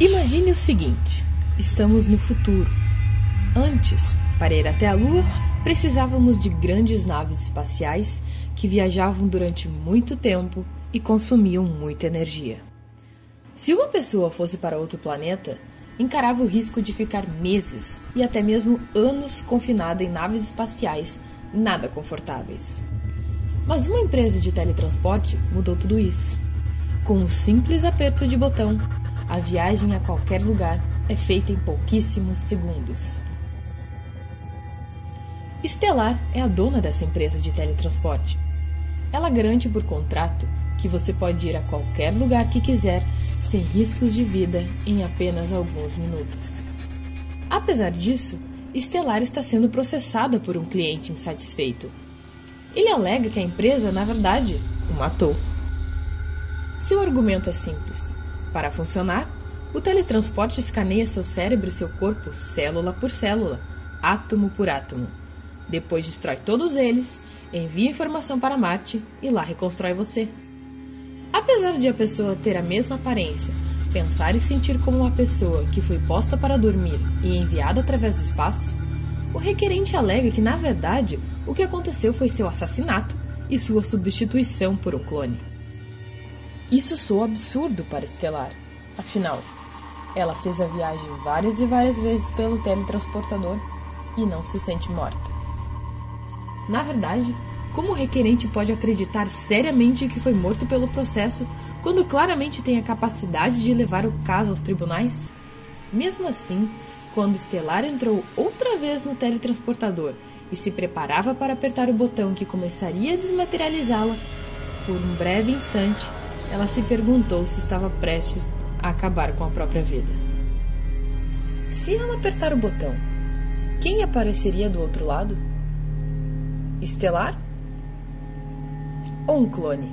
Imagine o seguinte: estamos no futuro. Antes, para ir até a Lua, precisávamos de grandes naves espaciais que viajavam durante muito tempo e consumiam muita energia. Se uma pessoa fosse para outro planeta, encarava o risco de ficar meses e até mesmo anos confinada em naves espaciais nada confortáveis. Mas uma empresa de teletransporte mudou tudo isso. Com um simples aperto de botão, a viagem a qualquer lugar é feita em pouquíssimos segundos. Estelar é a dona dessa empresa de teletransporte. Ela garante por contrato que você pode ir a qualquer lugar que quiser sem riscos de vida em apenas alguns minutos. Apesar disso, Estelar está sendo processada por um cliente insatisfeito. Ele alega que a empresa, na verdade, o matou. Seu argumento é simples. Para funcionar, o teletransporte escaneia seu cérebro e seu corpo célula por célula, átomo por átomo. Depois destrói todos eles, envia informação para Marte e lá reconstrói você. Apesar de a pessoa ter a mesma aparência, pensar e sentir como uma pessoa que foi posta para dormir e enviada através do espaço, o requerente alega que, na verdade, o que aconteceu foi seu assassinato e sua substituição por um clone. Isso soa absurdo para Estelar. Afinal, ela fez a viagem várias e várias vezes pelo teletransportador e não se sente morta. Na verdade, como o requerente pode acreditar seriamente que foi morto pelo processo quando claramente tem a capacidade de levar o caso aos tribunais? Mesmo assim, quando Estelar entrou outra vez no teletransportador e se preparava para apertar o botão que começaria a desmaterializá-la, por um breve instante, ela se perguntou se estava prestes a acabar com a própria vida. Se ela apertar o botão, quem apareceria do outro lado? Estelar? Ou um clone?